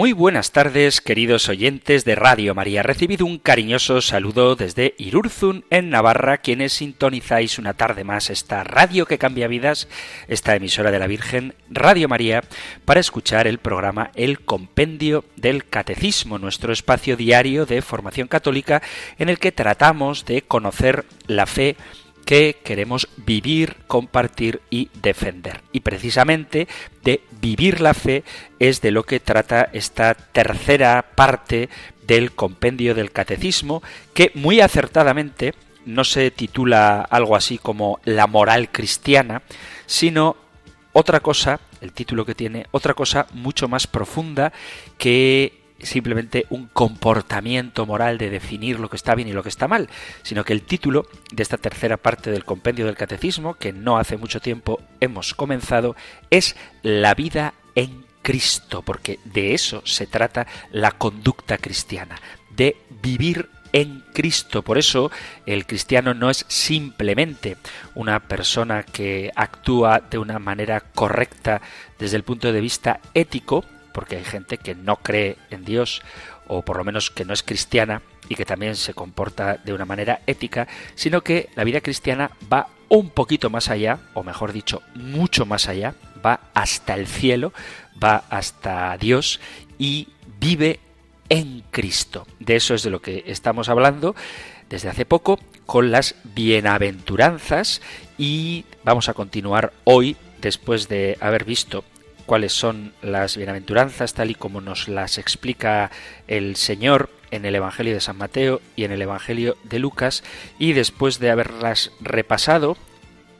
Muy buenas tardes, queridos oyentes de Radio María. Recibido un cariñoso saludo desde Irurzun, en Navarra, quienes sintonizáis una tarde más esta radio que cambia vidas, esta emisora de la Virgen, Radio María, para escuchar el programa El Compendio del Catecismo, nuestro espacio diario de formación católica en el que tratamos de conocer la fe que queremos vivir, compartir y defender. Y precisamente de vivir la fe es de lo que trata esta tercera parte del compendio del catecismo, que muy acertadamente no se titula algo así como la moral cristiana, sino otra cosa, el título que tiene, otra cosa mucho más profunda que simplemente un comportamiento moral de definir lo que está bien y lo que está mal, sino que el título de esta tercera parte del compendio del catecismo, que no hace mucho tiempo hemos comenzado, es la vida en Cristo, porque de eso se trata la conducta cristiana, de vivir en Cristo. Por eso el cristiano no es simplemente una persona que actúa de una manera correcta desde el punto de vista ético, porque hay gente que no cree en Dios o por lo menos que no es cristiana y que también se comporta de una manera ética, sino que la vida cristiana va un poquito más allá, o mejor dicho, mucho más allá, va hasta el cielo, va hasta Dios y vive en Cristo. De eso es de lo que estamos hablando desde hace poco con las bienaventuranzas y vamos a continuar hoy después de haber visto cuáles son las bienaventuranzas tal y como nos las explica el Señor en el Evangelio de San Mateo y en el Evangelio de Lucas. Y después de haberlas repasado,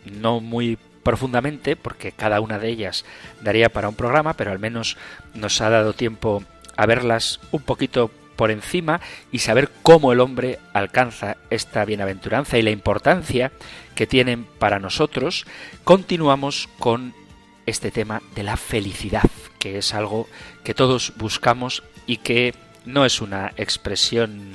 no muy profundamente, porque cada una de ellas daría para un programa, pero al menos nos ha dado tiempo a verlas un poquito por encima y saber cómo el hombre alcanza esta bienaventuranza y la importancia que tienen para nosotros, continuamos con este tema de la felicidad, que es algo que todos buscamos y que no es una expresión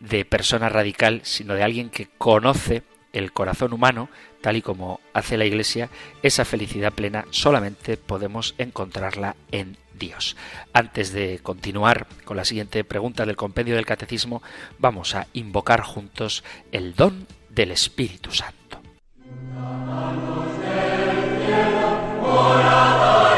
de persona radical, sino de alguien que conoce el corazón humano, tal y como hace la Iglesia, esa felicidad plena solamente podemos encontrarla en Dios. Antes de continuar con la siguiente pregunta del compendio del Catecismo, vamos a invocar juntos el don del Espíritu Santo. Lord.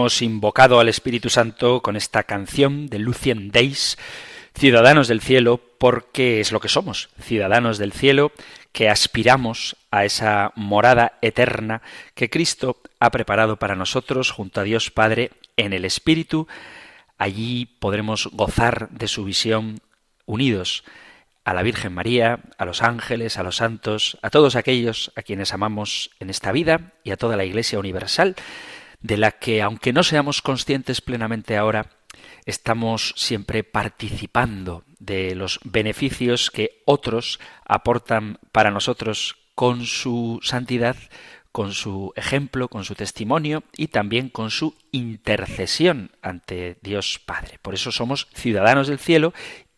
Hemos invocado al Espíritu Santo con esta canción de Lucien Days, Ciudadanos del Cielo, porque es lo que somos, ciudadanos del cielo, que aspiramos a esa morada eterna que Cristo ha preparado para nosotros junto a Dios Padre en el Espíritu. Allí podremos gozar de su visión unidos a la Virgen María, a los ángeles, a los santos, a todos aquellos a quienes amamos en esta vida y a toda la Iglesia universal de la que, aunque no seamos conscientes plenamente ahora, estamos siempre participando de los beneficios que otros aportan para nosotros con su santidad, con su ejemplo, con su testimonio y también con su intercesión ante Dios Padre. Por eso somos ciudadanos del cielo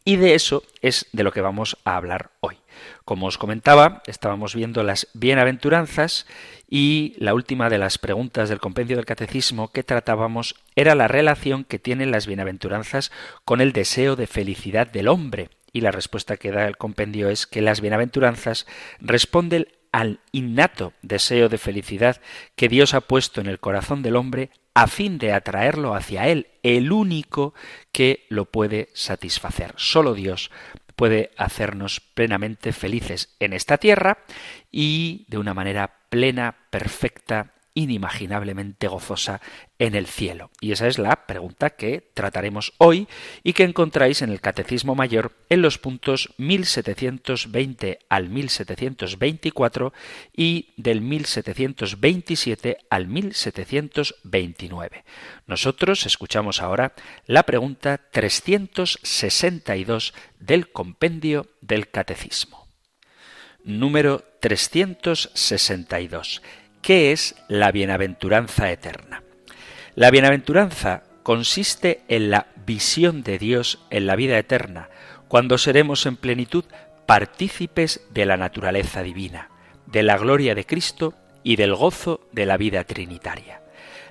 y de eso es de lo que vamos a hablar hoy. Como os comentaba, estábamos viendo las bienaventuranzas y la última de las preguntas del compendio del catecismo que tratábamos era la relación que tienen las bienaventuranzas con el deseo de felicidad del hombre. Y la respuesta que da el compendio es que las bienaventuranzas responden al innato deseo de felicidad que Dios ha puesto en el corazón del hombre a fin de atraerlo hacia Él, el único que lo puede satisfacer. Solo Dios puede hacernos plenamente felices en esta tierra y de una manera plena, perfecta inimaginablemente gozosa en el cielo? Y esa es la pregunta que trataremos hoy y que encontráis en el Catecismo Mayor en los puntos 1720 al 1724 y del 1727 al 1729. Nosotros escuchamos ahora la pregunta 362 del compendio del Catecismo. Número 362 ¿Qué es la bienaventuranza eterna? La bienaventuranza consiste en la visión de Dios en la vida eterna, cuando seremos en plenitud partícipes de la naturaleza divina, de la gloria de Cristo y del gozo de la vida trinitaria.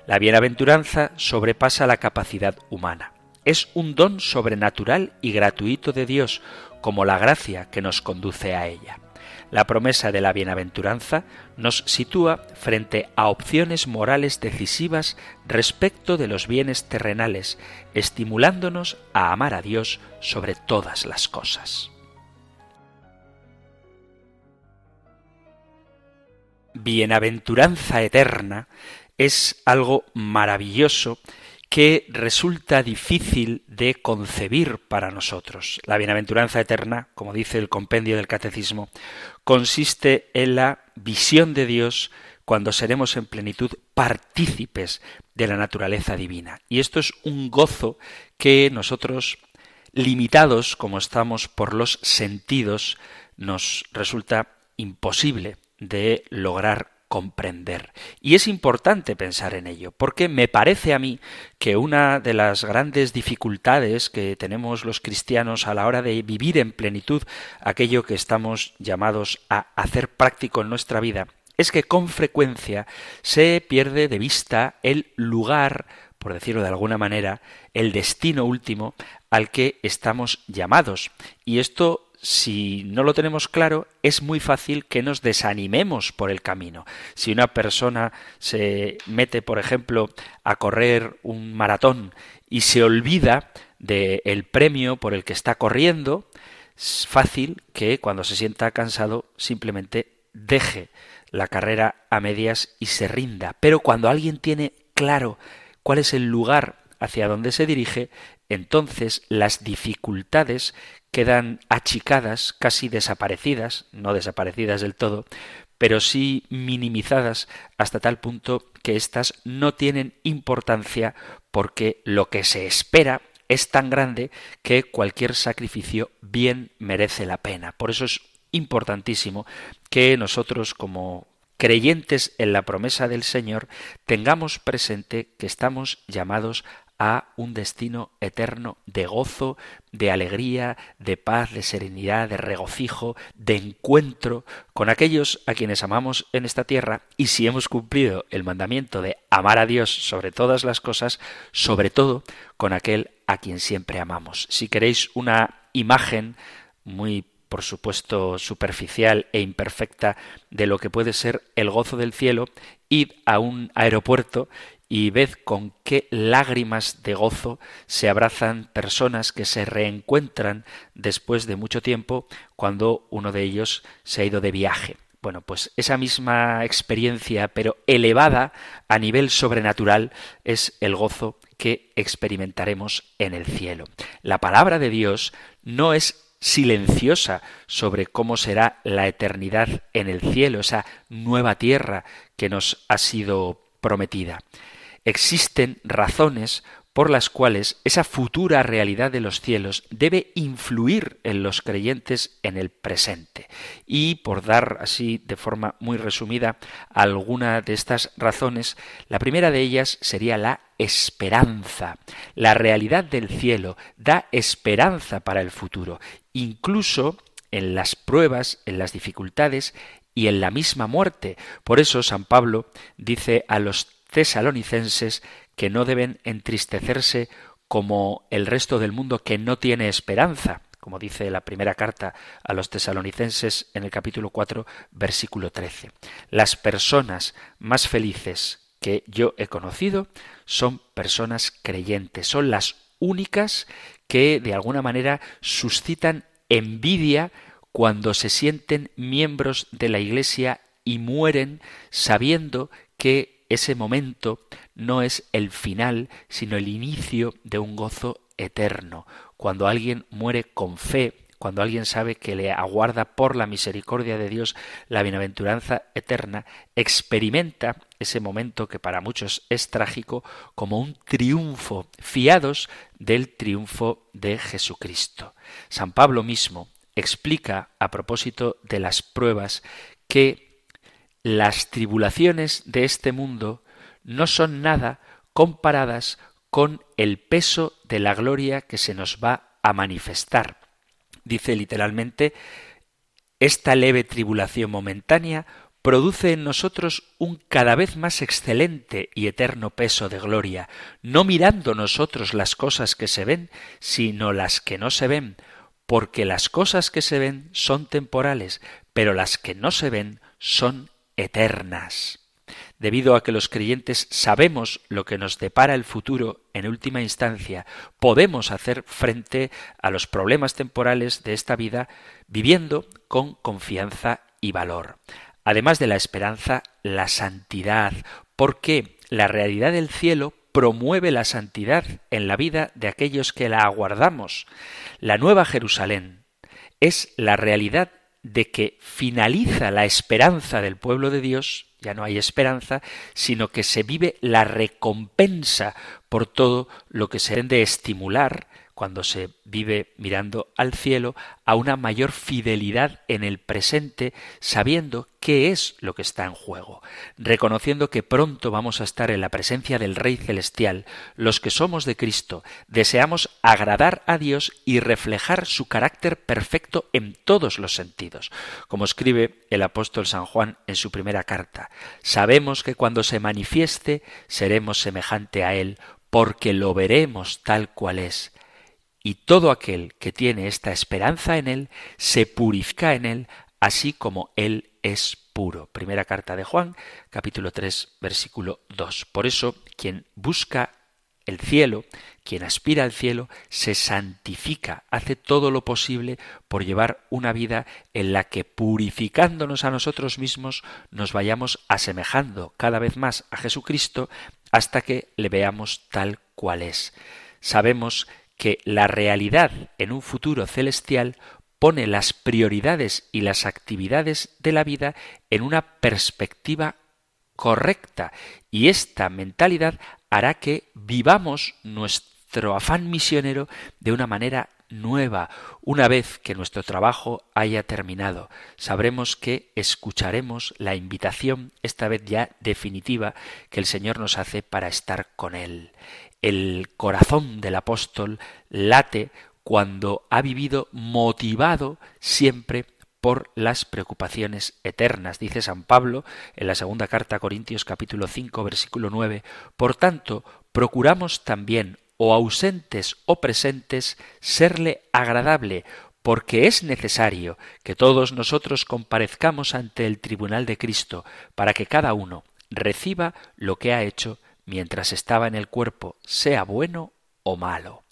La bienaventuranza sobrepasa la capacidad humana. Es un don sobrenatural y gratuito de Dios, como la gracia que nos conduce a ella. La promesa de la bienaventuranza nos sitúa frente a opciones morales decisivas respecto de los bienes terrenales, estimulándonos a amar a Dios sobre todas las cosas. Bienaventuranza eterna es algo maravilloso que resulta difícil de concebir para nosotros. La bienaventuranza eterna, como dice el compendio del catecismo, consiste en la visión de Dios cuando seremos en plenitud partícipes de la naturaleza divina. Y esto es un gozo que nosotros, limitados como estamos por los sentidos, nos resulta imposible de lograr comprender. Y es importante pensar en ello, porque me parece a mí que una de las grandes dificultades que tenemos los cristianos a la hora de vivir en plenitud aquello que estamos llamados a hacer práctico en nuestra vida, es que con frecuencia se pierde de vista el lugar, por decirlo de alguna manera, el destino último al que estamos llamados. Y esto si no lo tenemos claro, es muy fácil que nos desanimemos por el camino. Si una persona se mete, por ejemplo, a correr un maratón y se olvida del premio por el que está corriendo, es fácil que cuando se sienta cansado simplemente deje la carrera a medias y se rinda. Pero cuando alguien tiene claro cuál es el lugar hacia donde se dirige, entonces las dificultades quedan achicadas, casi desaparecidas, no desaparecidas del todo, pero sí minimizadas hasta tal punto que éstas no tienen importancia porque lo que se espera es tan grande que cualquier sacrificio bien merece la pena. Por eso es importantísimo que nosotros como creyentes en la promesa del Señor tengamos presente que estamos llamados a un destino eterno de gozo, de alegría, de paz, de serenidad, de regocijo, de encuentro con aquellos a quienes amamos en esta tierra y si hemos cumplido el mandamiento de amar a Dios sobre todas las cosas, sobre todo con aquel a quien siempre amamos. Si queréis una imagen muy por supuesto superficial e imperfecta de lo que puede ser el gozo del cielo, id a un aeropuerto y ved con qué lágrimas de gozo se abrazan personas que se reencuentran después de mucho tiempo cuando uno de ellos se ha ido de viaje. Bueno, pues esa misma experiencia, pero elevada a nivel sobrenatural, es el gozo que experimentaremos en el cielo. La palabra de Dios no es silenciosa sobre cómo será la eternidad en el cielo, esa nueva tierra que nos ha sido prometida. Existen razones por las cuales esa futura realidad de los cielos debe influir en los creyentes en el presente. Y por dar así de forma muy resumida alguna de estas razones, la primera de ellas sería la esperanza. La realidad del cielo da esperanza para el futuro, incluso en las pruebas, en las dificultades y en la misma muerte. Por eso San Pablo dice a los tesalonicenses que no deben entristecerse como el resto del mundo que no tiene esperanza, como dice la primera carta a los tesalonicenses en el capítulo 4, versículo 13. Las personas más felices que yo he conocido son personas creyentes, son las únicas que de alguna manera suscitan envidia cuando se sienten miembros de la Iglesia y mueren sabiendo que ese momento no es el final, sino el inicio de un gozo eterno. Cuando alguien muere con fe, cuando alguien sabe que le aguarda por la misericordia de Dios la bienaventuranza eterna, experimenta ese momento que para muchos es trágico como un triunfo, fiados del triunfo de Jesucristo. San Pablo mismo explica a propósito de las pruebas que las tribulaciones de este mundo no son nada comparadas con el peso de la gloria que se nos va a manifestar. Dice literalmente, esta leve tribulación momentánea produce en nosotros un cada vez más excelente y eterno peso de gloria, no mirando nosotros las cosas que se ven, sino las que no se ven, porque las cosas que se ven son temporales, pero las que no se ven son eternas debido a que los creyentes sabemos lo que nos depara el futuro en última instancia, podemos hacer frente a los problemas temporales de esta vida viviendo con confianza y valor. Además de la esperanza, la santidad, porque la realidad del cielo promueve la santidad en la vida de aquellos que la aguardamos. La Nueva Jerusalén es la realidad de que finaliza la esperanza del pueblo de Dios ya no hay esperanza, sino que se vive la recompensa por todo lo que se de estimular cuando se vive mirando al cielo, a una mayor fidelidad en el presente, sabiendo qué es lo que está en juego, reconociendo que pronto vamos a estar en la presencia del Rey Celestial, los que somos de Cristo, deseamos agradar a Dios y reflejar su carácter perfecto en todos los sentidos. Como escribe el apóstol San Juan en su primera carta, sabemos que cuando se manifieste seremos semejante a Él, porque lo veremos tal cual es y todo aquel que tiene esta esperanza en Él se purifica en Él, así como Él es puro. Primera carta de Juan, capítulo 3, versículo 2. Por eso, quien busca el cielo, quien aspira al cielo, se santifica, hace todo lo posible por llevar una vida en la que purificándonos a nosotros mismos nos vayamos asemejando cada vez más a Jesucristo hasta que le veamos tal cual es. Sabemos que la realidad en un futuro celestial pone las prioridades y las actividades de la vida en una perspectiva correcta y esta mentalidad hará que vivamos nuestro afán misionero de una manera nueva. Una vez que nuestro trabajo haya terminado, sabremos que escucharemos la invitación, esta vez ya definitiva, que el Señor nos hace para estar con Él el corazón del apóstol late cuando ha vivido motivado siempre por las preocupaciones eternas. Dice San Pablo en la segunda carta a Corintios capítulo 5 versículo 9, Por tanto, procuramos también, o ausentes o presentes, serle agradable, porque es necesario que todos nosotros comparezcamos ante el tribunal de Cristo, para que cada uno reciba lo que ha hecho mientras estaba en el cuerpo, sea bueno o malo.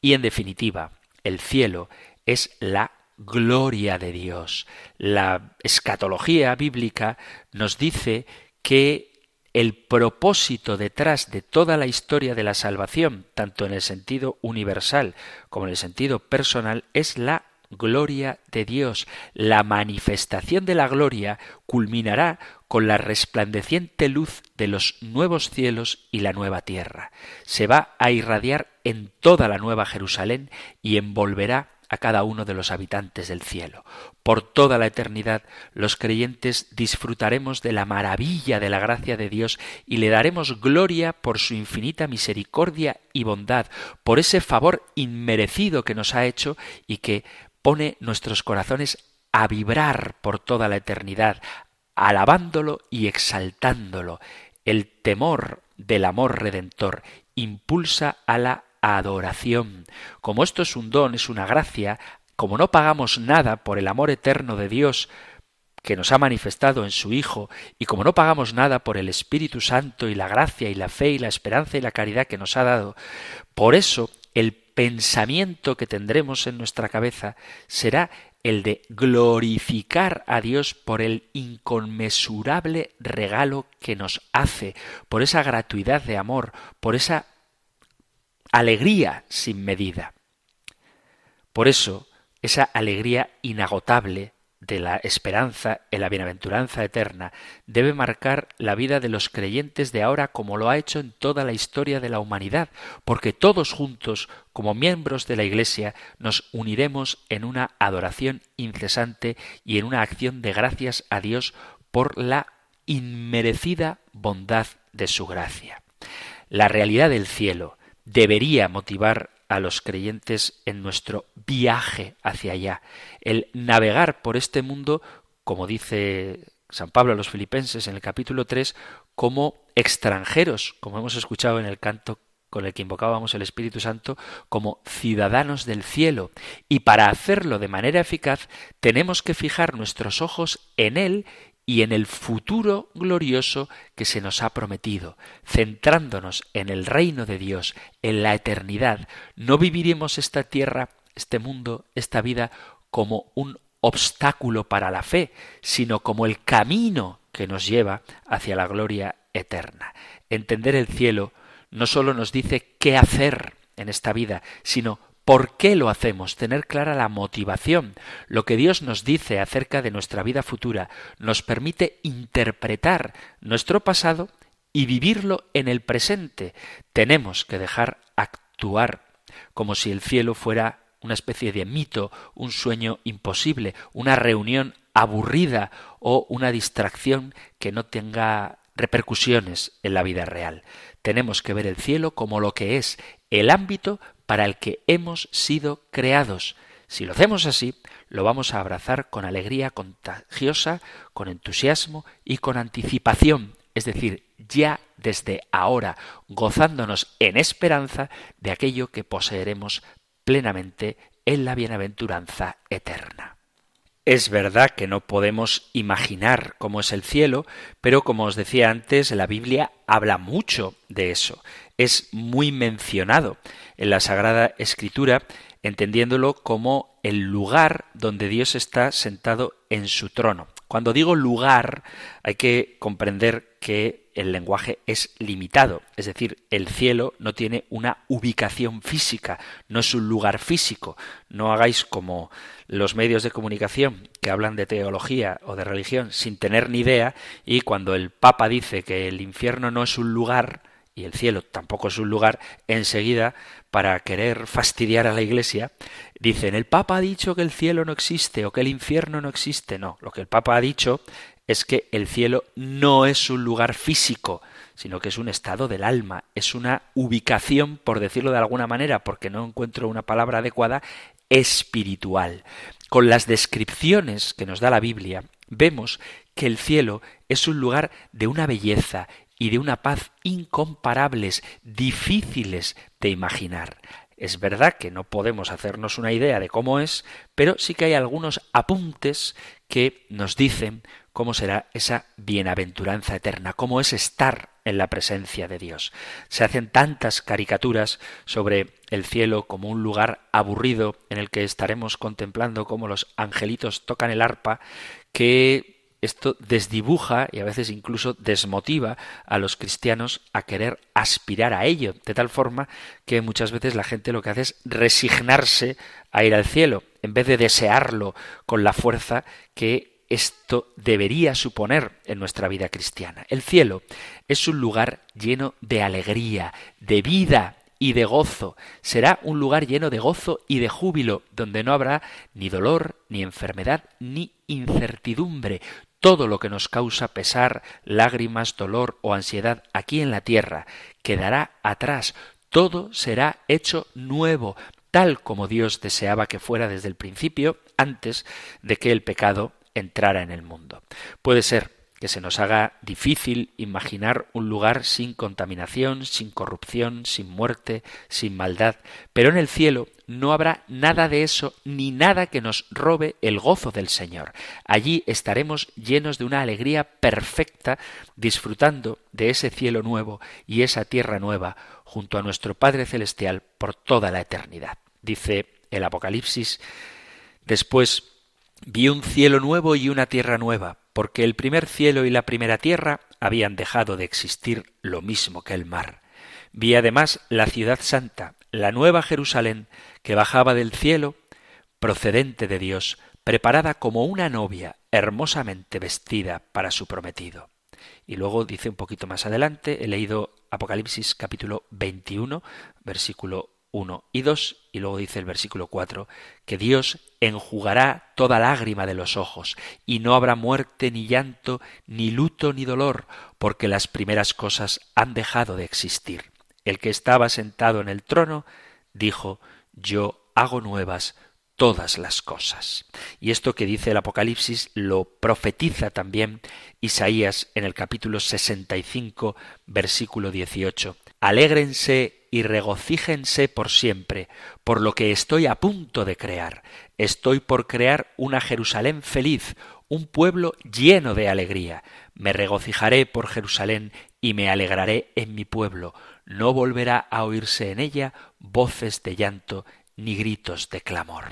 Y en definitiva, el cielo es la gloria de Dios. La escatología bíblica nos dice que el propósito detrás de toda la historia de la salvación, tanto en el sentido universal como en el sentido personal, es la gloria de Dios. La manifestación de la gloria culminará con la resplandeciente luz de los nuevos cielos y la nueva tierra. Se va a irradiar en toda la nueva Jerusalén y envolverá a cada uno de los habitantes del cielo. Por toda la eternidad los creyentes disfrutaremos de la maravilla de la gracia de Dios y le daremos gloria por su infinita misericordia y bondad, por ese favor inmerecido que nos ha hecho y que pone nuestros corazones a vibrar por toda la eternidad, alabándolo y exaltándolo. El temor del amor redentor impulsa a la adoración. Como esto es un don, es una gracia, como no pagamos nada por el amor eterno de Dios que nos ha manifestado en su Hijo, y como no pagamos nada por el Espíritu Santo y la gracia y la fe y la esperanza y la caridad que nos ha dado, por eso el pensamiento que tendremos en nuestra cabeza será el de glorificar a Dios por el inconmensurable regalo que nos hace, por esa gratuidad de amor, por esa alegría sin medida. Por eso, esa alegría inagotable de la esperanza en la bienaventuranza eterna debe marcar la vida de los creyentes de ahora como lo ha hecho en toda la historia de la humanidad, porque todos juntos, como miembros de la Iglesia, nos uniremos en una adoración incesante y en una acción de gracias a Dios por la inmerecida bondad de su gracia. La realidad del cielo, debería motivar a los creyentes en nuestro viaje hacia allá, el navegar por este mundo, como dice San Pablo a los filipenses en el capítulo 3, como extranjeros, como hemos escuchado en el canto con el que invocábamos el Espíritu Santo, como ciudadanos del cielo. Y para hacerlo de manera eficaz tenemos que fijar nuestros ojos en Él y en el futuro glorioso que se nos ha prometido. Centrándonos en el reino de Dios, en la eternidad, no viviremos esta tierra, este mundo, esta vida como un obstáculo para la fe, sino como el camino que nos lleva hacia la gloria eterna. Entender el cielo no sólo nos dice qué hacer en esta vida, sino ¿Por qué lo hacemos? Tener clara la motivación. Lo que Dios nos dice acerca de nuestra vida futura nos permite interpretar nuestro pasado y vivirlo en el presente. Tenemos que dejar actuar como si el cielo fuera una especie de mito, un sueño imposible, una reunión aburrida o una distracción que no tenga repercusiones en la vida real. Tenemos que ver el cielo como lo que es, el ámbito para el que hemos sido creados. Si lo hacemos así, lo vamos a abrazar con alegría contagiosa, con entusiasmo y con anticipación, es decir, ya desde ahora, gozándonos en esperanza de aquello que poseeremos plenamente en la bienaventuranza eterna. Es verdad que no podemos imaginar cómo es el cielo, pero como os decía antes, la Biblia habla mucho de eso. Es muy mencionado en la Sagrada Escritura, entendiéndolo como el lugar donde Dios está sentado en su trono. Cuando digo lugar, hay que comprender que el lenguaje es limitado, es decir, el cielo no tiene una ubicación física, no es un lugar físico. No hagáis como los medios de comunicación que hablan de teología o de religión sin tener ni idea y cuando el Papa dice que el infierno no es un lugar, y el cielo tampoco es un lugar, enseguida, para querer fastidiar a la Iglesia, dicen el Papa ha dicho que el cielo no existe o que el infierno no existe. No, lo que el Papa ha dicho es que el cielo no es un lugar físico, sino que es un estado del alma, es una ubicación, por decirlo de alguna manera, porque no encuentro una palabra adecuada, espiritual. Con las descripciones que nos da la Biblia, vemos que el cielo es un lugar de una belleza y de una paz incomparables, difíciles de imaginar. Es verdad que no podemos hacernos una idea de cómo es, pero sí que hay algunos apuntes que nos dicen cómo será esa bienaventuranza eterna, cómo es estar en la presencia de Dios. Se hacen tantas caricaturas sobre el cielo como un lugar aburrido en el que estaremos contemplando cómo los angelitos tocan el arpa que esto desdibuja y a veces incluso desmotiva a los cristianos a querer aspirar a ello, de tal forma que muchas veces la gente lo que hace es resignarse a ir al cielo, en vez de desearlo con la fuerza que esto debería suponer en nuestra vida cristiana. El cielo es un lugar lleno de alegría, de vida, y de gozo. Será un lugar lleno de gozo y de júbilo, donde no habrá ni dolor, ni enfermedad, ni incertidumbre todo lo que nos causa pesar, lágrimas, dolor o ansiedad aquí en la tierra quedará atrás. Todo será hecho nuevo, tal como Dios deseaba que fuera desde el principio, antes de que el pecado entrara en el mundo. Puede ser que se nos haga difícil imaginar un lugar sin contaminación, sin corrupción, sin muerte, sin maldad, pero en el cielo no habrá nada de eso ni nada que nos robe el gozo del Señor. Allí estaremos llenos de una alegría perfecta, disfrutando de ese cielo nuevo y esa tierra nueva junto a nuestro Padre Celestial por toda la eternidad. Dice el Apocalipsis, después vi un cielo nuevo y una tierra nueva porque el primer cielo y la primera tierra habían dejado de existir lo mismo que el mar. Vi además la ciudad santa, la nueva Jerusalén, que bajaba del cielo, procedente de Dios, preparada como una novia hermosamente vestida para su prometido. Y luego dice un poquito más adelante, he leído Apocalipsis capítulo 21, versículo 1 y 2, y luego dice el versículo 4, que Dios enjugará toda lágrima de los ojos, y no habrá muerte, ni llanto, ni luto, ni dolor, porque las primeras cosas han dejado de existir. El que estaba sentado en el trono dijo, Yo hago nuevas todas las cosas. Y esto que dice el Apocalipsis lo profetiza también Isaías en el capítulo 65, versículo 18. Alégrense y regocíjense por siempre, por lo que estoy a punto de crear. Estoy por crear una Jerusalén feliz, un pueblo lleno de alegría. Me regocijaré por Jerusalén y me alegraré en mi pueblo. No volverá a oírse en ella voces de llanto ni gritos de clamor.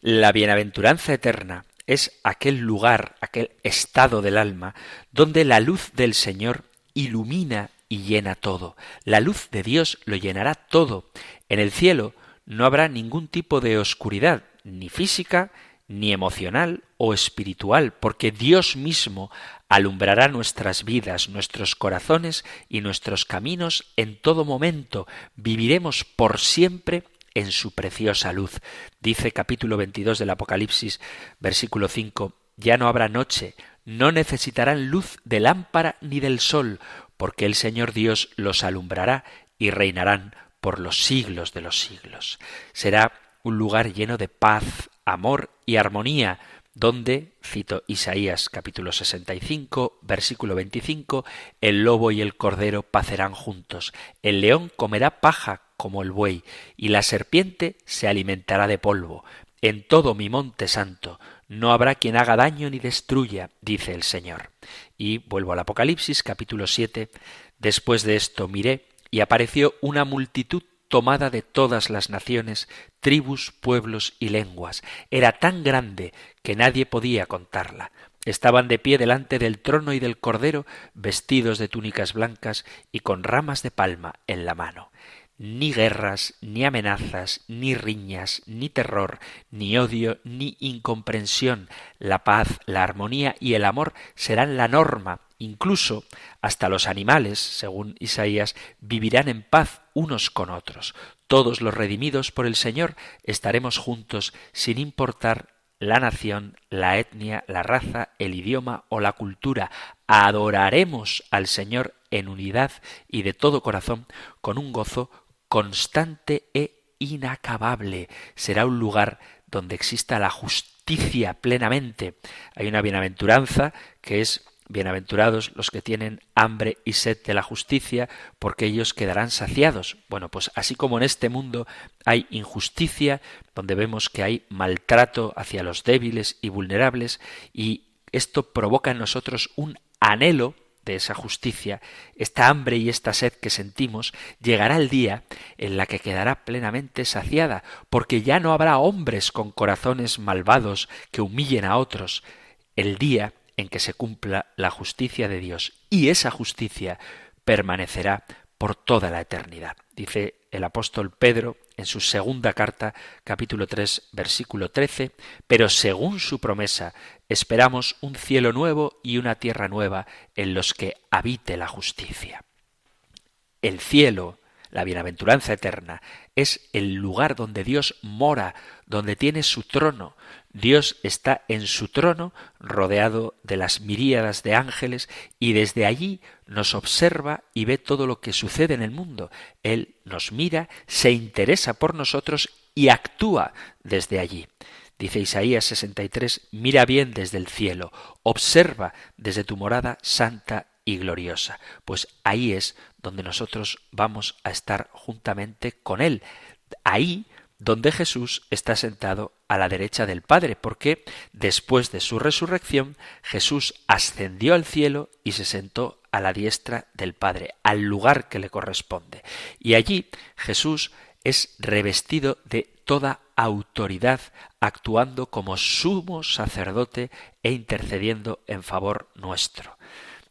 La bienaventuranza eterna es aquel lugar, aquel estado del alma, donde la luz del Señor ilumina y llena todo. La luz de Dios lo llenará todo. En el cielo no habrá ningún tipo de oscuridad, ni física, ni emocional o espiritual, porque Dios mismo alumbrará nuestras vidas, nuestros corazones y nuestros caminos en todo momento. Viviremos por siempre en su preciosa luz. Dice capítulo 22 del Apocalipsis, versículo 5, ya no habrá noche, no necesitarán luz de lámpara ni del sol, porque el Señor Dios los alumbrará y reinarán por los siglos de los siglos. Será un lugar lleno de paz, amor y armonía, donde, cito Isaías capítulo 65, versículo 25, el lobo y el cordero pacerán juntos, el león comerá paja como el buey, y la serpiente se alimentará de polvo. En todo mi monte santo no habrá quien haga daño ni destruya, dice el Señor. Y vuelvo al Apocalipsis capítulo 7. Después de esto miré y apareció una multitud tomada de todas las naciones, tribus, pueblos y lenguas. Era tan grande que nadie podía contarla. Estaban de pie delante del trono y del cordero, vestidos de túnicas blancas y con ramas de palma en la mano ni guerras, ni amenazas, ni riñas, ni terror, ni odio, ni incomprensión. La paz, la armonía y el amor serán la norma. Incluso hasta los animales, según Isaías, vivirán en paz unos con otros. Todos los redimidos por el Señor estaremos juntos sin importar la nación, la etnia, la raza, el idioma o la cultura. Adoraremos al Señor en unidad y de todo corazón, con un gozo constante e inacabable. Será un lugar donde exista la justicia plenamente. Hay una bienaventuranza que es Bienaventurados los que tienen hambre y sed de la justicia, porque ellos quedarán saciados. Bueno, pues así como en este mundo hay injusticia, donde vemos que hay maltrato hacia los débiles y vulnerables, y esto provoca en nosotros un anhelo esa justicia, esta hambre y esta sed que sentimos, llegará el día en la que quedará plenamente saciada, porque ya no habrá hombres con corazones malvados que humillen a otros, el día en que se cumpla la justicia de Dios, y esa justicia permanecerá por toda la eternidad. Dice el apóstol Pedro en su segunda carta, capítulo 3, versículo 13, pero según su promesa, esperamos un cielo nuevo y una tierra nueva en los que habite la justicia. El cielo, la bienaventuranza eterna, es el lugar donde Dios mora, donde tiene su trono, Dios está en su trono, rodeado de las miríadas de ángeles, y desde allí nos observa y ve todo lo que sucede en el mundo. Él nos mira, se interesa por nosotros y actúa desde allí. Dice Isaías 63, mira bien desde el cielo, observa desde tu morada santa y gloriosa. Pues ahí es donde nosotros vamos a estar juntamente con Él. Ahí donde Jesús está sentado a la derecha del Padre, porque después de su resurrección Jesús ascendió al cielo y se sentó a la diestra del Padre, al lugar que le corresponde. Y allí Jesús es revestido de toda autoridad, actuando como sumo sacerdote e intercediendo en favor nuestro.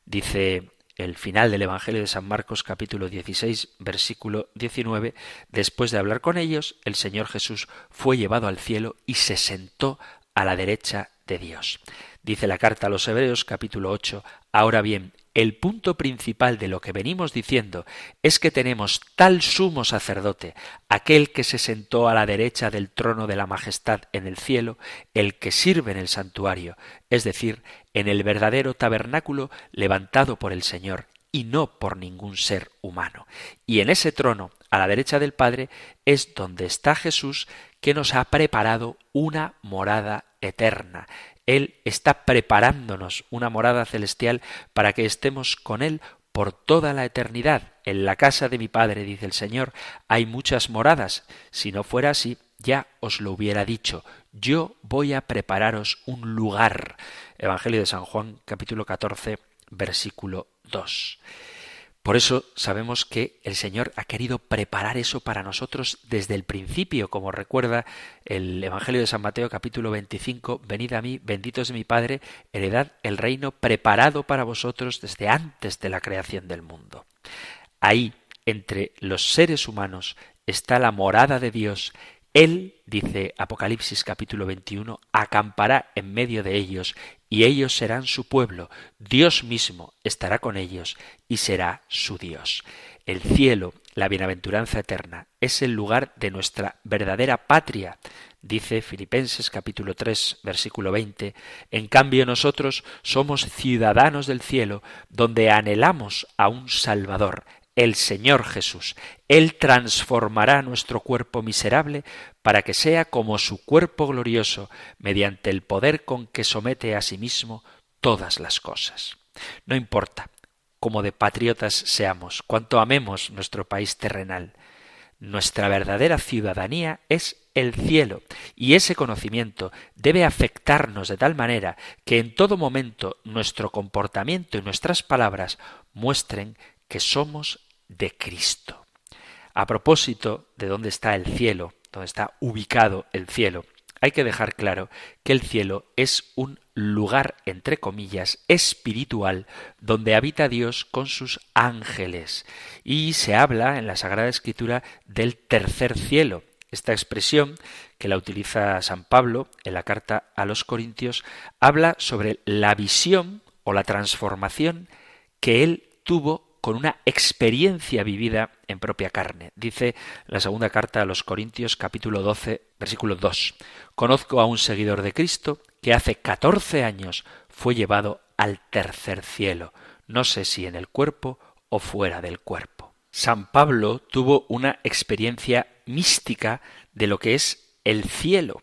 Dice el final del Evangelio de San Marcos capítulo 16 versículo 19, después de hablar con ellos, el Señor Jesús fue llevado al cielo y se sentó a la derecha de Dios. Dice la carta a los Hebreos capítulo 8, ahora bien, el punto principal de lo que venimos diciendo es que tenemos tal sumo sacerdote, aquel que se sentó a la derecha del trono de la majestad en el cielo, el que sirve en el santuario, es decir, en el verdadero tabernáculo levantado por el Señor y no por ningún ser humano. Y en ese trono, a la derecha del Padre, es donde está Jesús que nos ha preparado una morada eterna. Él está preparándonos una morada celestial para que estemos con Él por toda la eternidad. En la casa de mi Padre, dice el Señor, hay muchas moradas. Si no fuera así, ya os lo hubiera dicho. Yo voy a prepararos un lugar. Evangelio de San Juan, capítulo 14, versículo 2. Por eso sabemos que el Señor ha querido preparar eso para nosotros desde el principio, como recuerda el Evangelio de San Mateo capítulo 25, venid a mí, benditos de mi Padre, heredad el reino preparado para vosotros desde antes de la creación del mundo. Ahí, entre los seres humanos, está la morada de Dios él, dice Apocalipsis capítulo 21, acampará en medio de ellos, y ellos serán su pueblo, Dios mismo estará con ellos, y será su Dios. El cielo, la bienaventuranza eterna, es el lugar de nuestra verdadera patria, dice Filipenses capítulo 3 versículo 20, en cambio nosotros somos ciudadanos del cielo, donde anhelamos a un Salvador, el Señor Jesús. Él transformará nuestro cuerpo miserable para que sea como su cuerpo glorioso, mediante el poder con que somete a sí mismo todas las cosas. No importa cómo de patriotas seamos, cuánto amemos nuestro país terrenal, nuestra verdadera ciudadanía es el cielo, y ese conocimiento debe afectarnos de tal manera que en todo momento nuestro comportamiento y nuestras palabras muestren que somos de Cristo. A propósito de dónde está el cielo, dónde está ubicado el cielo, hay que dejar claro que el cielo es un lugar, entre comillas, espiritual, donde habita Dios con sus ángeles. Y se habla en la Sagrada Escritura del tercer cielo. Esta expresión, que la utiliza San Pablo en la carta a los Corintios, habla sobre la visión o la transformación que él tuvo con una experiencia vivida en propia carne. Dice la segunda carta a los Corintios capítulo 12 versículo 2. Conozco a un seguidor de Cristo que hace catorce años fue llevado al tercer cielo, no sé si en el cuerpo o fuera del cuerpo. San Pablo tuvo una experiencia mística de lo que es el cielo,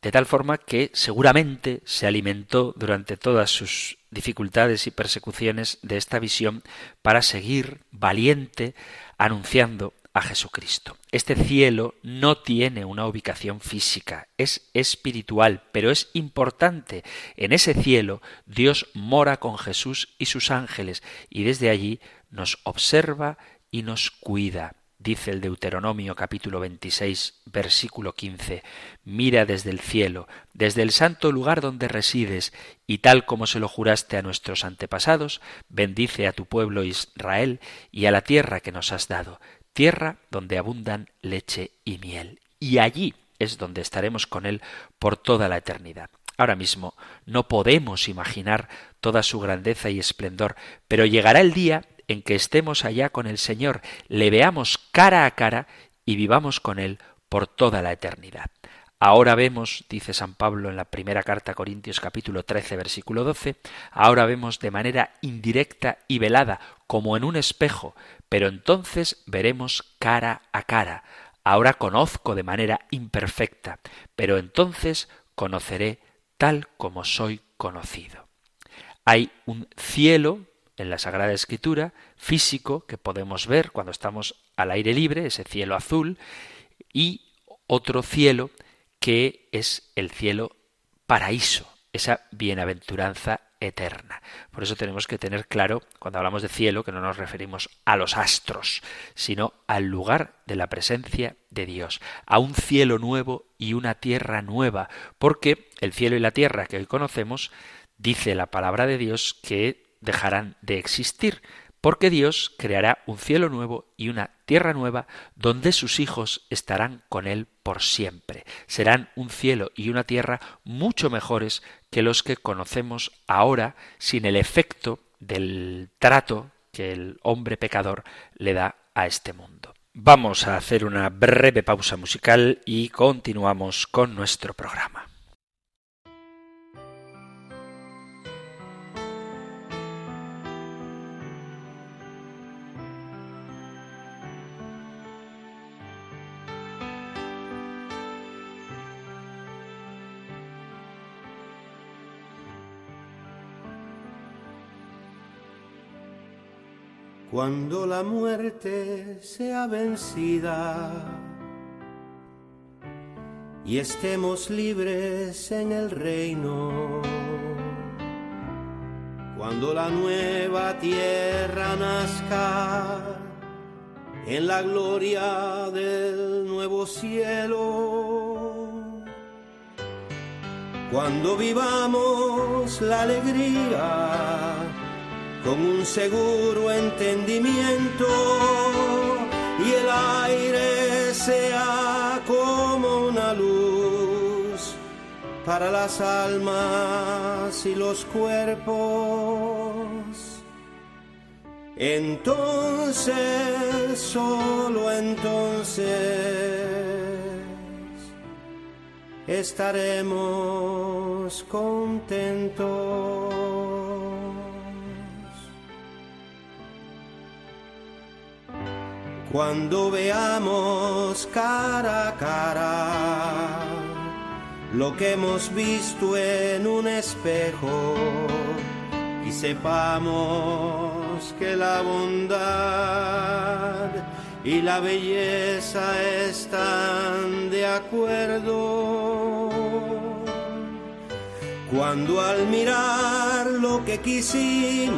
de tal forma que seguramente se alimentó durante todas sus dificultades y persecuciones de esta visión para seguir valiente anunciando a Jesucristo. Este cielo no tiene una ubicación física, es espiritual, pero es importante. En ese cielo Dios mora con Jesús y sus ángeles y desde allí nos observa y nos cuida. Dice el Deuteronomio capítulo 26 versículo 15, Mira desde el cielo, desde el santo lugar donde resides, y tal como se lo juraste a nuestros antepasados, bendice a tu pueblo Israel y a la tierra que nos has dado, tierra donde abundan leche y miel. Y allí es donde estaremos con Él por toda la eternidad. Ahora mismo no podemos imaginar toda su grandeza y esplendor, pero llegará el día en que estemos allá con el Señor, le veamos cara a cara y vivamos con Él por toda la eternidad. Ahora vemos, dice San Pablo en la primera carta a Corintios capítulo 13 versículo 12, ahora vemos de manera indirecta y velada, como en un espejo, pero entonces veremos cara a cara. Ahora conozco de manera imperfecta, pero entonces conoceré tal como soy conocido. Hay un cielo en la Sagrada Escritura, físico, que podemos ver cuando estamos al aire libre, ese cielo azul, y otro cielo que es el cielo paraíso, esa bienaventuranza eterna. Por eso tenemos que tener claro, cuando hablamos de cielo, que no nos referimos a los astros, sino al lugar de la presencia de Dios, a un cielo nuevo y una tierra nueva, porque el cielo y la tierra que hoy conocemos, dice la palabra de Dios que dejarán de existir, porque Dios creará un cielo nuevo y una tierra nueva donde sus hijos estarán con Él por siempre. Serán un cielo y una tierra mucho mejores que los que conocemos ahora sin el efecto del trato que el hombre pecador le da a este mundo. Vamos a hacer una breve pausa musical y continuamos con nuestro programa. Cuando la muerte sea vencida y estemos libres en el reino. Cuando la nueva tierra nazca en la gloria del nuevo cielo. Cuando vivamos la alegría con un seguro entendimiento y el aire sea como una luz para las almas y los cuerpos. Entonces, solo entonces, estaremos contentos. Cuando veamos cara a cara lo que hemos visto en un espejo y sepamos que la bondad y la belleza están de acuerdo. Cuando al mirar lo que quisimos,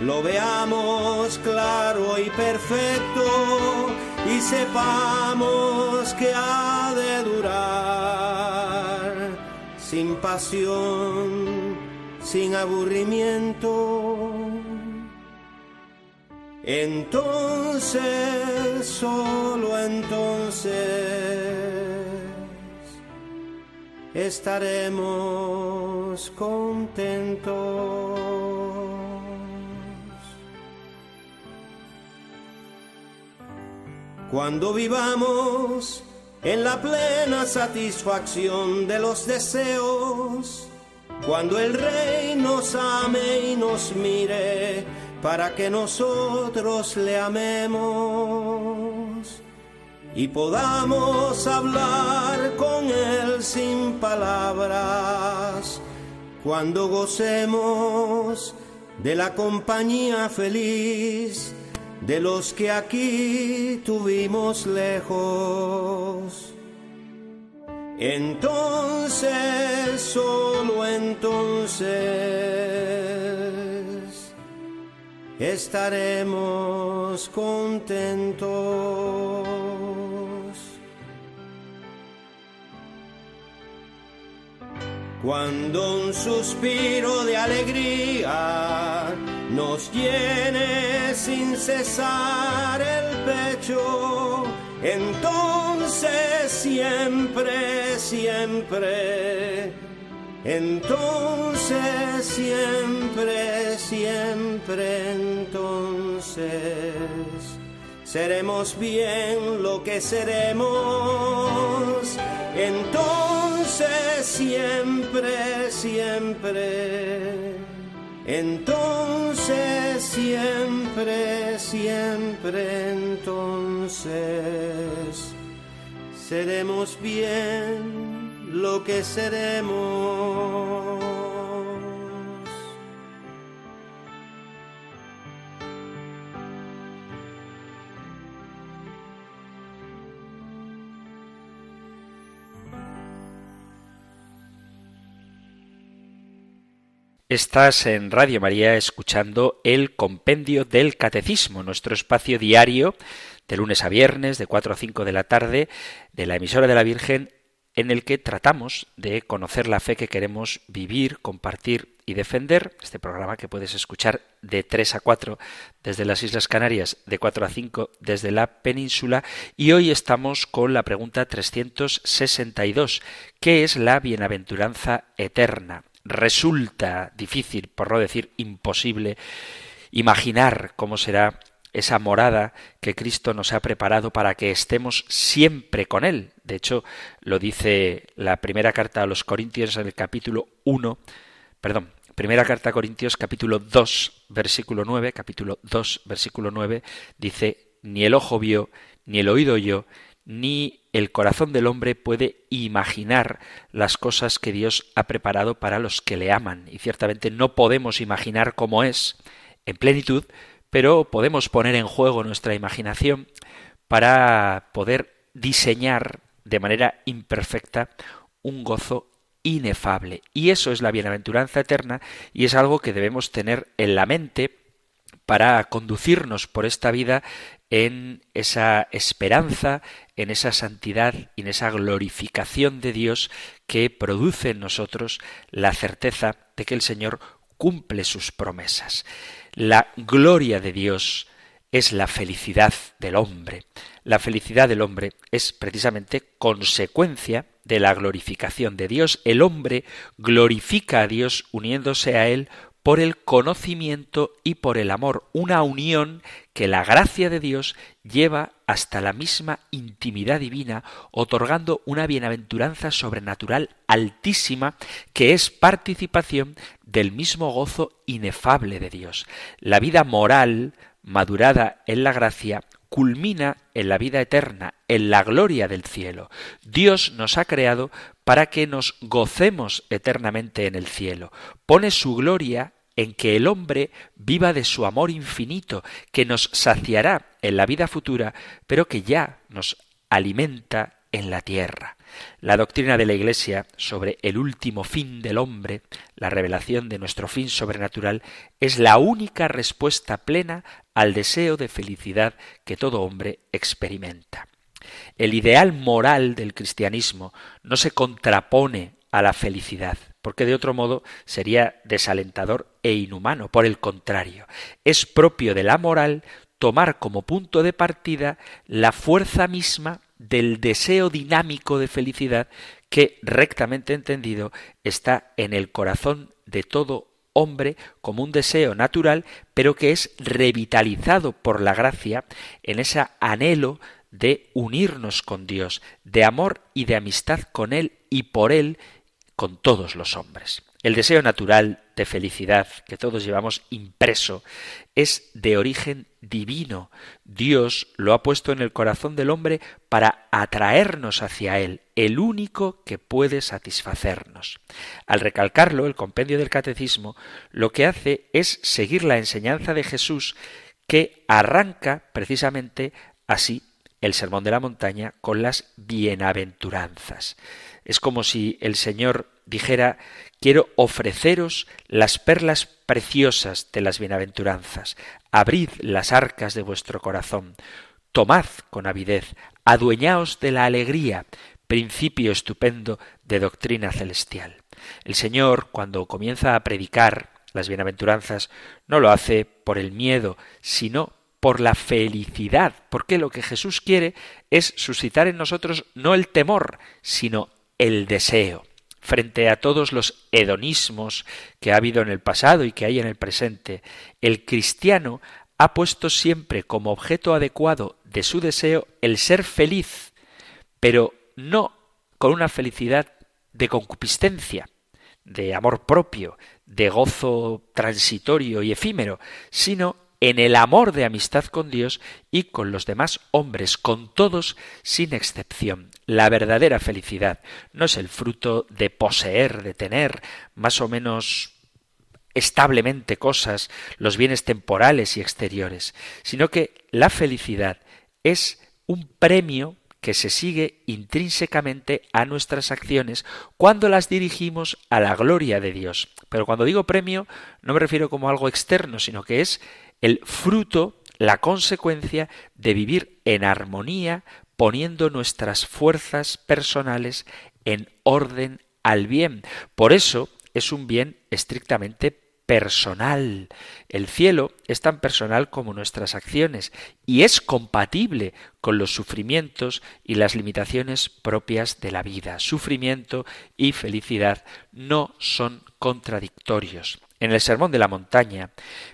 lo veamos claro y perfecto y sepamos que ha de durar sin pasión, sin aburrimiento. Entonces, solo entonces, estaremos contentos. Cuando vivamos en la plena satisfacción de los deseos, cuando el Rey nos ame y nos mire para que nosotros le amemos y podamos hablar con Él sin palabras, cuando gocemos de la compañía feliz de los que aquí tuvimos lejos. Entonces, solo entonces, estaremos contentos. Cuando un suspiro de alegría nos llene sin cesar el pecho, entonces siempre, siempre, entonces siempre, siempre, entonces seremos bien lo que seremos, entonces siempre, siempre entonces siempre, siempre entonces seremos bien lo que seremos. Estás en Radio María escuchando el Compendio del Catecismo, nuestro espacio diario de lunes a viernes de 4 a 5 de la tarde de la emisora de la Virgen en el que tratamos de conocer la fe que queremos vivir, compartir y defender. Este programa que puedes escuchar de 3 a 4 desde las Islas Canarias, de 4 a 5 desde la península. Y hoy estamos con la pregunta 362, ¿qué es la bienaventuranza eterna? Resulta difícil, por no decir imposible, imaginar cómo será esa morada que Cristo nos ha preparado para que estemos siempre con Él. De hecho, lo dice la primera carta a los Corintios en el capítulo 1, perdón, primera carta a Corintios capítulo 2, versículo 9, capítulo 2, versículo 9, dice, ni el ojo vio, ni el oído oyó, ni el corazón del hombre puede imaginar las cosas que Dios ha preparado para los que le aman. Y ciertamente no podemos imaginar cómo es en plenitud, pero podemos poner en juego nuestra imaginación para poder diseñar de manera imperfecta un gozo inefable. Y eso es la bienaventuranza eterna y es algo que debemos tener en la mente para conducirnos por esta vida en esa esperanza, en esa santidad y en esa glorificación de Dios que produce en nosotros la certeza de que el Señor cumple sus promesas. La gloria de Dios es la felicidad del hombre. La felicidad del hombre es precisamente consecuencia de la glorificación de Dios. El hombre glorifica a Dios uniéndose a Él por el conocimiento y por el amor, una unión que la gracia de Dios lleva hasta la misma intimidad divina, otorgando una bienaventuranza sobrenatural altísima que es participación del mismo gozo inefable de Dios. La vida moral, madurada en la gracia, culmina en la vida eterna, en la gloria del cielo. Dios nos ha creado para que nos gocemos eternamente en el cielo. Pone su gloria en que el hombre viva de su amor infinito, que nos saciará en la vida futura, pero que ya nos alimenta en la tierra. La doctrina de la Iglesia sobre el último fin del hombre, la revelación de nuestro fin sobrenatural, es la única respuesta plena al deseo de felicidad que todo hombre experimenta. El ideal moral del cristianismo no se contrapone a la felicidad, porque de otro modo sería desalentador e inhumano. Por el contrario, es propio de la moral tomar como punto de partida la fuerza misma del deseo dinámico de felicidad que, rectamente entendido, está en el corazón de todo hombre como un deseo natural, pero que es revitalizado por la gracia en ese anhelo de unirnos con Dios, de amor y de amistad con Él y por Él con todos los hombres. El deseo natural de felicidad que todos llevamos impreso es de origen divino. Dios lo ha puesto en el corazón del hombre para atraernos hacia Él, el único que puede satisfacernos. Al recalcarlo, el compendio del catecismo lo que hace es seguir la enseñanza de Jesús que arranca precisamente así el Sermón de la Montaña con las bienaventuranzas. Es como si el Señor dijera quiero ofreceros las perlas preciosas de las bienaventuranzas. Abrid las arcas de vuestro corazón. Tomad con avidez. Adueñaos de la alegría, principio estupendo de doctrina celestial. El Señor, cuando comienza a predicar las bienaventuranzas, no lo hace por el miedo, sino por la felicidad, porque lo que Jesús quiere es suscitar en nosotros no el temor, sino el deseo frente a todos los hedonismos que ha habido en el pasado y que hay en el presente, el cristiano ha puesto siempre como objeto adecuado de su deseo el ser feliz, pero no con una felicidad de concupiscencia, de amor propio, de gozo transitorio y efímero, sino en el amor de amistad con Dios y con los demás hombres, con todos sin excepción. La verdadera felicidad no es el fruto de poseer, de tener más o menos establemente cosas, los bienes temporales y exteriores, sino que la felicidad es un premio que se sigue intrínsecamente a nuestras acciones cuando las dirigimos a la gloria de Dios. Pero cuando digo premio no me refiero como algo externo, sino que es el fruto, la consecuencia de vivir en armonía, poniendo nuestras fuerzas personales en orden al bien. Por eso es un bien estrictamente personal. El cielo es tan personal como nuestras acciones y es compatible con los sufrimientos y las limitaciones propias de la vida. Sufrimiento y felicidad no son contradictorios. En el Sermón de la Montaña,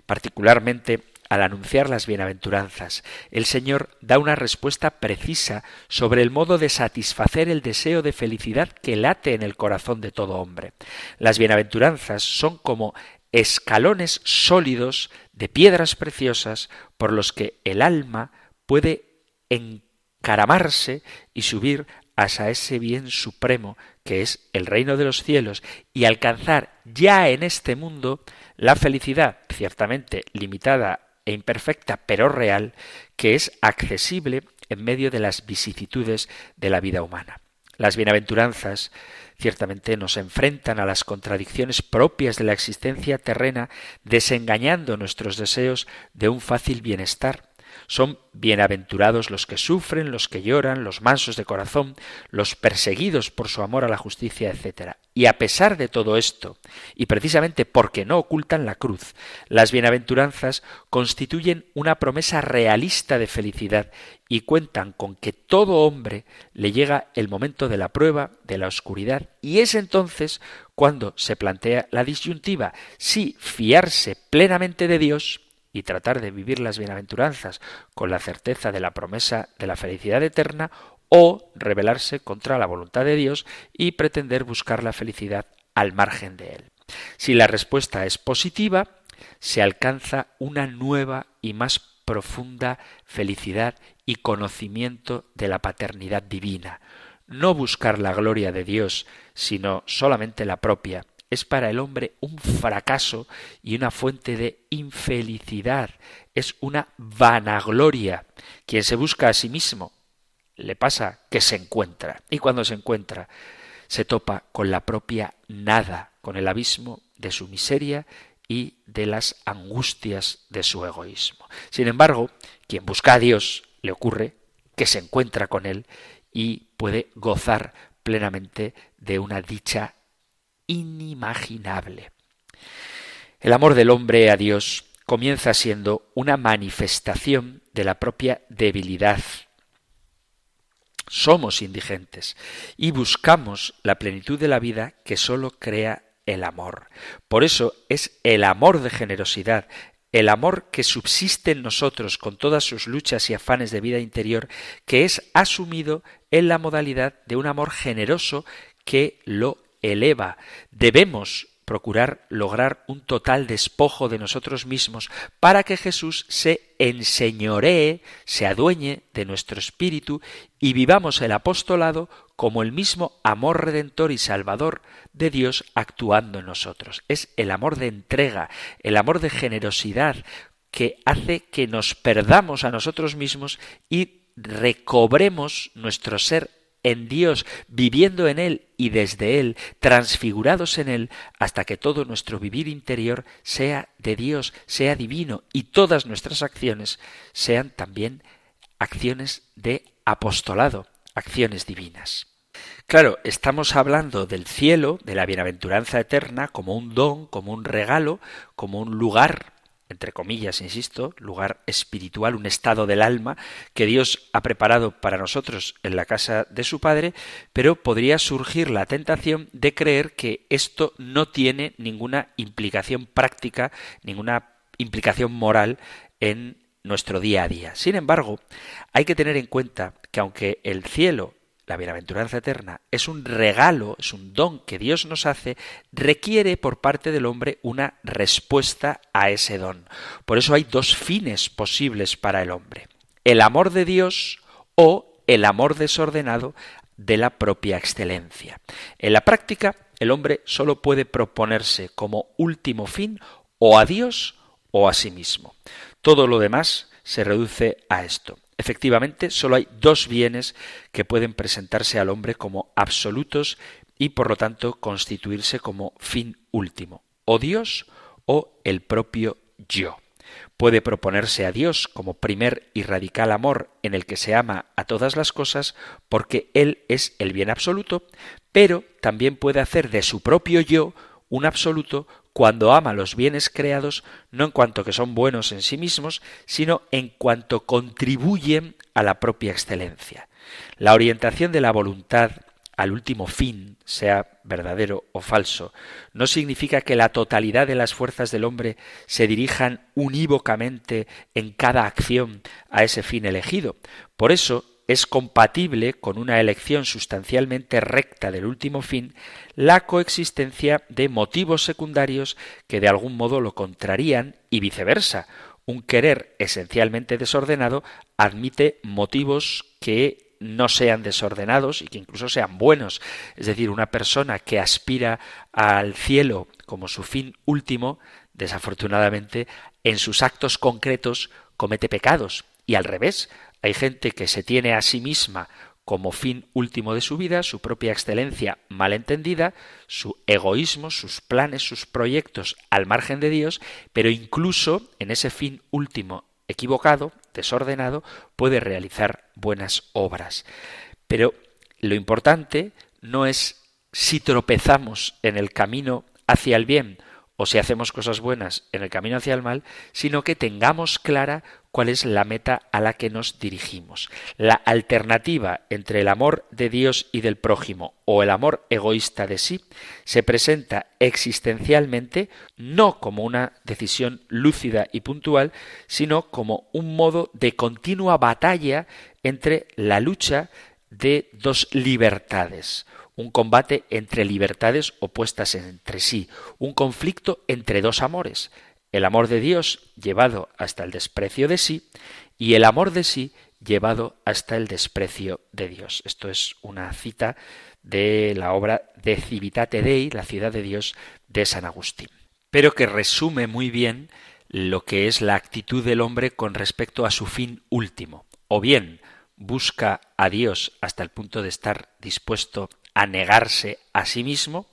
particularmente al anunciar las bienaventuranzas, el Señor da una respuesta precisa sobre el modo de satisfacer el deseo de felicidad que late en el corazón de todo hombre. Las bienaventuranzas son como escalones sólidos de piedras preciosas por los que el alma puede encaramarse y subir hasta ese bien supremo que es el reino de los cielos y alcanzar ya en este mundo la felicidad, ciertamente limitada e imperfecta, pero real, que es accesible en medio de las vicisitudes de la vida humana. Las bienaventuranzas ciertamente nos enfrentan a las contradicciones propias de la existencia terrena, desengañando nuestros deseos de un fácil bienestar, son bienaventurados los que sufren, los que lloran, los mansos de corazón, los perseguidos por su amor a la justicia, etc. Y a pesar de todo esto, y precisamente porque no ocultan la cruz, las bienaventuranzas constituyen una promesa realista de felicidad y cuentan con que todo hombre le llega el momento de la prueba, de la oscuridad, y es entonces cuando se plantea la disyuntiva si fiarse plenamente de Dios y tratar de vivir las bienaventuranzas con la certeza de la promesa de la felicidad eterna o rebelarse contra la voluntad de Dios y pretender buscar la felicidad al margen de él. Si la respuesta es positiva, se alcanza una nueva y más profunda felicidad y conocimiento de la paternidad divina. No buscar la gloria de Dios, sino solamente la propia, es para el hombre un fracaso y una fuente de infelicidad, es una vanagloria. Quien se busca a sí mismo le pasa que se encuentra y cuando se encuentra se topa con la propia nada, con el abismo de su miseria y de las angustias de su egoísmo. Sin embargo, quien busca a Dios le ocurre que se encuentra con Él y puede gozar plenamente de una dicha inimaginable. El amor del hombre a Dios comienza siendo una manifestación de la propia debilidad. Somos indigentes y buscamos la plenitud de la vida que sólo crea el amor. Por eso es el amor de generosidad, el amor que subsiste en nosotros con todas sus luchas y afanes de vida interior, que es asumido en la modalidad de un amor generoso que lo eleva. Debemos procurar lograr un total despojo de nosotros mismos para que Jesús se enseñoree, se adueñe de nuestro espíritu y vivamos el apostolado como el mismo amor redentor y salvador de Dios actuando en nosotros. Es el amor de entrega, el amor de generosidad que hace que nos perdamos a nosotros mismos y recobremos nuestro ser en Dios, viviendo en Él y desde Él, transfigurados en Él, hasta que todo nuestro vivir interior sea de Dios, sea divino, y todas nuestras acciones sean también acciones de apostolado, acciones divinas. Claro, estamos hablando del cielo, de la bienaventuranza eterna, como un don, como un regalo, como un lugar entre comillas, insisto, lugar espiritual, un estado del alma que Dios ha preparado para nosotros en la casa de su Padre, pero podría surgir la tentación de creer que esto no tiene ninguna implicación práctica, ninguna implicación moral en nuestro día a día. Sin embargo, hay que tener en cuenta que aunque el cielo la bienaventuranza eterna es un regalo, es un don que Dios nos hace, requiere por parte del hombre una respuesta a ese don. Por eso hay dos fines posibles para el hombre. El amor de Dios o el amor desordenado de la propia excelencia. En la práctica, el hombre solo puede proponerse como último fin o a Dios o a sí mismo. Todo lo demás se reduce a esto. Efectivamente, solo hay dos bienes que pueden presentarse al hombre como absolutos y por lo tanto constituirse como fin último, o Dios o el propio yo. Puede proponerse a Dios como primer y radical amor en el que se ama a todas las cosas porque Él es el bien absoluto, pero también puede hacer de su propio yo un absoluto cuando ama los bienes creados no en cuanto que son buenos en sí mismos, sino en cuanto contribuyen a la propia excelencia. La orientación de la voluntad al último fin, sea verdadero o falso, no significa que la totalidad de las fuerzas del hombre se dirijan unívocamente en cada acción a ese fin elegido. Por eso, es compatible con una elección sustancialmente recta del último fin la coexistencia de motivos secundarios que de algún modo lo contrarían y viceversa. Un querer esencialmente desordenado admite motivos que no sean desordenados y que incluso sean buenos. Es decir, una persona que aspira al cielo como su fin último, desafortunadamente, en sus actos concretos comete pecados. Y al revés, hay gente que se tiene a sí misma como fin último de su vida, su propia excelencia mal entendida, su egoísmo, sus planes, sus proyectos al margen de Dios, pero incluso en ese fin último equivocado, desordenado, puede realizar buenas obras. Pero lo importante no es si tropezamos en el camino hacia el bien o si hacemos cosas buenas en el camino hacia el mal, sino que tengamos clara cuál es la meta a la que nos dirigimos. La alternativa entre el amor de Dios y del prójimo o el amor egoísta de sí se presenta existencialmente no como una decisión lúcida y puntual, sino como un modo de continua batalla entre la lucha de dos libertades, un combate entre libertades opuestas entre sí, un conflicto entre dos amores, el amor de Dios llevado hasta el desprecio de sí y el amor de sí llevado hasta el desprecio de Dios. Esto es una cita de la obra de Civitate Dei, la ciudad de Dios de San Agustín, pero que resume muy bien lo que es la actitud del hombre con respecto a su fin último. O bien busca a Dios hasta el punto de estar dispuesto a negarse a sí mismo,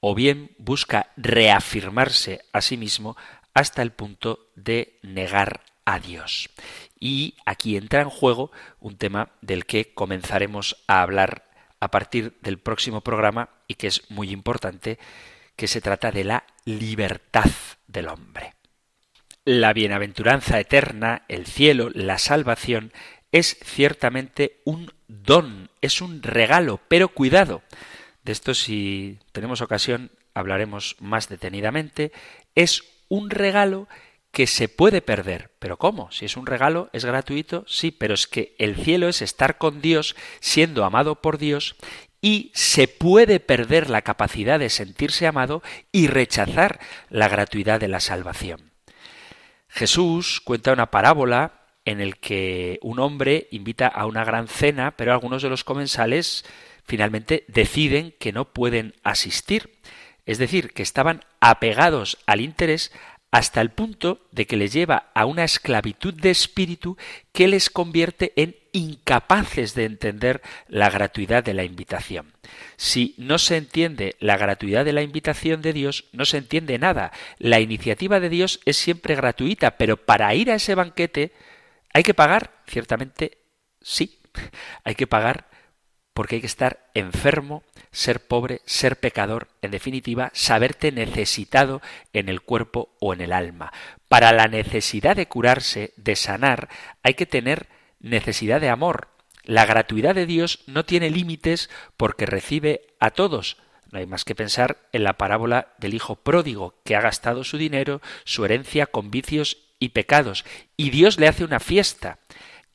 o bien busca reafirmarse a sí mismo hasta el punto de negar a Dios. Y aquí entra en juego un tema del que comenzaremos a hablar a partir del próximo programa y que es muy importante, que se trata de la libertad del hombre. La bienaventuranza eterna, el cielo, la salvación, es ciertamente un don, es un regalo, pero cuidado. De esto si tenemos ocasión hablaremos más detenidamente. Es un regalo que se puede perder. ¿Pero cómo? Si es un regalo, es gratuito, sí, pero es que el cielo es estar con Dios, siendo amado por Dios, y se puede perder la capacidad de sentirse amado y rechazar la gratuidad de la salvación. Jesús cuenta una parábola en el que un hombre invita a una gran cena, pero algunos de los comensales finalmente deciden que no pueden asistir. Es decir, que estaban apegados al interés hasta el punto de que les lleva a una esclavitud de espíritu que les convierte en incapaces de entender la gratuidad de la invitación. Si no se entiende la gratuidad de la invitación de Dios, no se entiende nada. La iniciativa de Dios es siempre gratuita, pero para ir a ese banquete hay que pagar, ciertamente sí, hay que pagar porque hay que estar enfermo, ser pobre, ser pecador, en definitiva, saberte necesitado en el cuerpo o en el alma. Para la necesidad de curarse, de sanar, hay que tener necesidad de amor. La gratuidad de Dios no tiene límites porque recibe a todos. No hay más que pensar en la parábola del hijo pródigo, que ha gastado su dinero, su herencia con vicios y pecados, y Dios le hace una fiesta.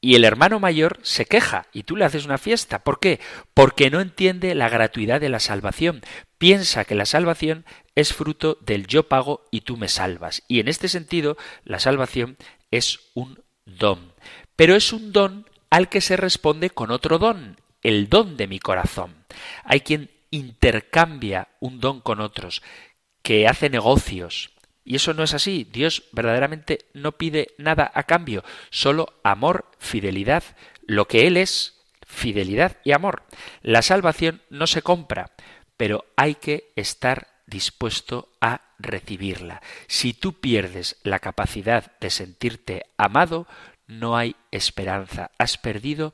Y el hermano mayor se queja y tú le haces una fiesta. ¿Por qué? Porque no entiende la gratuidad de la salvación. Piensa que la salvación es fruto del yo pago y tú me salvas. Y en este sentido, la salvación es un don pero es un don al que se responde con otro don, el don de mi corazón. Hay quien intercambia un don con otros, que hace negocios. Y eso no es así. Dios verdaderamente no pide nada a cambio, solo amor, fidelidad. Lo que Él es, fidelidad y amor. La salvación no se compra, pero hay que estar dispuesto a recibirla. Si tú pierdes la capacidad de sentirte amado, no hay esperanza. Has perdido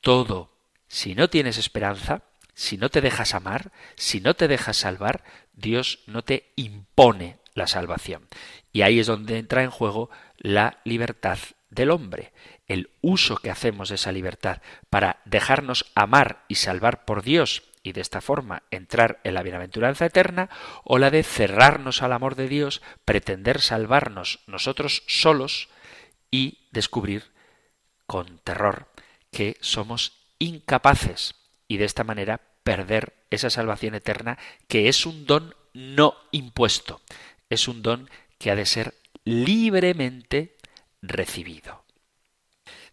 todo. Si no tienes esperanza, si no te dejas amar, si no te dejas salvar, Dios no te impone la salvación. Y ahí es donde entra en juego la libertad del hombre, el uso que hacemos de esa libertad para dejarnos amar y salvar por Dios y de esta forma entrar en la bienaventuranza eterna, o la de cerrarnos al amor de Dios, pretender salvarnos nosotros solos, y descubrir con terror que somos incapaces y de esta manera perder esa salvación eterna que es un don no impuesto, es un don que ha de ser libremente recibido.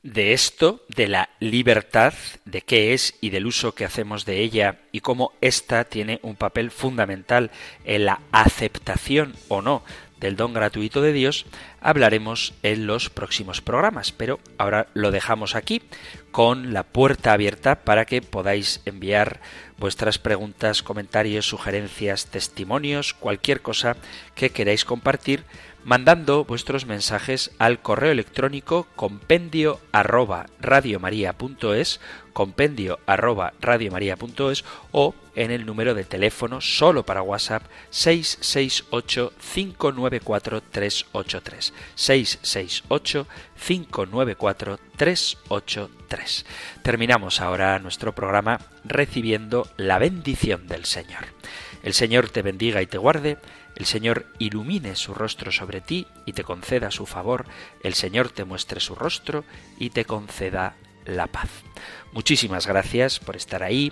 De esto, de la libertad, de qué es y del uso que hacemos de ella y cómo ésta tiene un papel fundamental en la aceptación o no del don gratuito de Dios hablaremos en los próximos programas, pero ahora lo dejamos aquí con la puerta abierta para que podáis enviar vuestras preguntas, comentarios, sugerencias, testimonios, cualquier cosa que queráis compartir mandando vuestros mensajes al correo electrónico compendio arroba radiomaria.es, compendio arroba radiomaria.es o en el número de teléfono solo para WhatsApp 668 594 383 668 594 383. Terminamos ahora nuestro programa recibiendo la bendición del Señor. El Señor te bendiga y te guarde el Señor ilumine su rostro sobre ti y te conceda su favor, el Señor te muestre su rostro y te conceda la paz. Muchísimas gracias por estar ahí,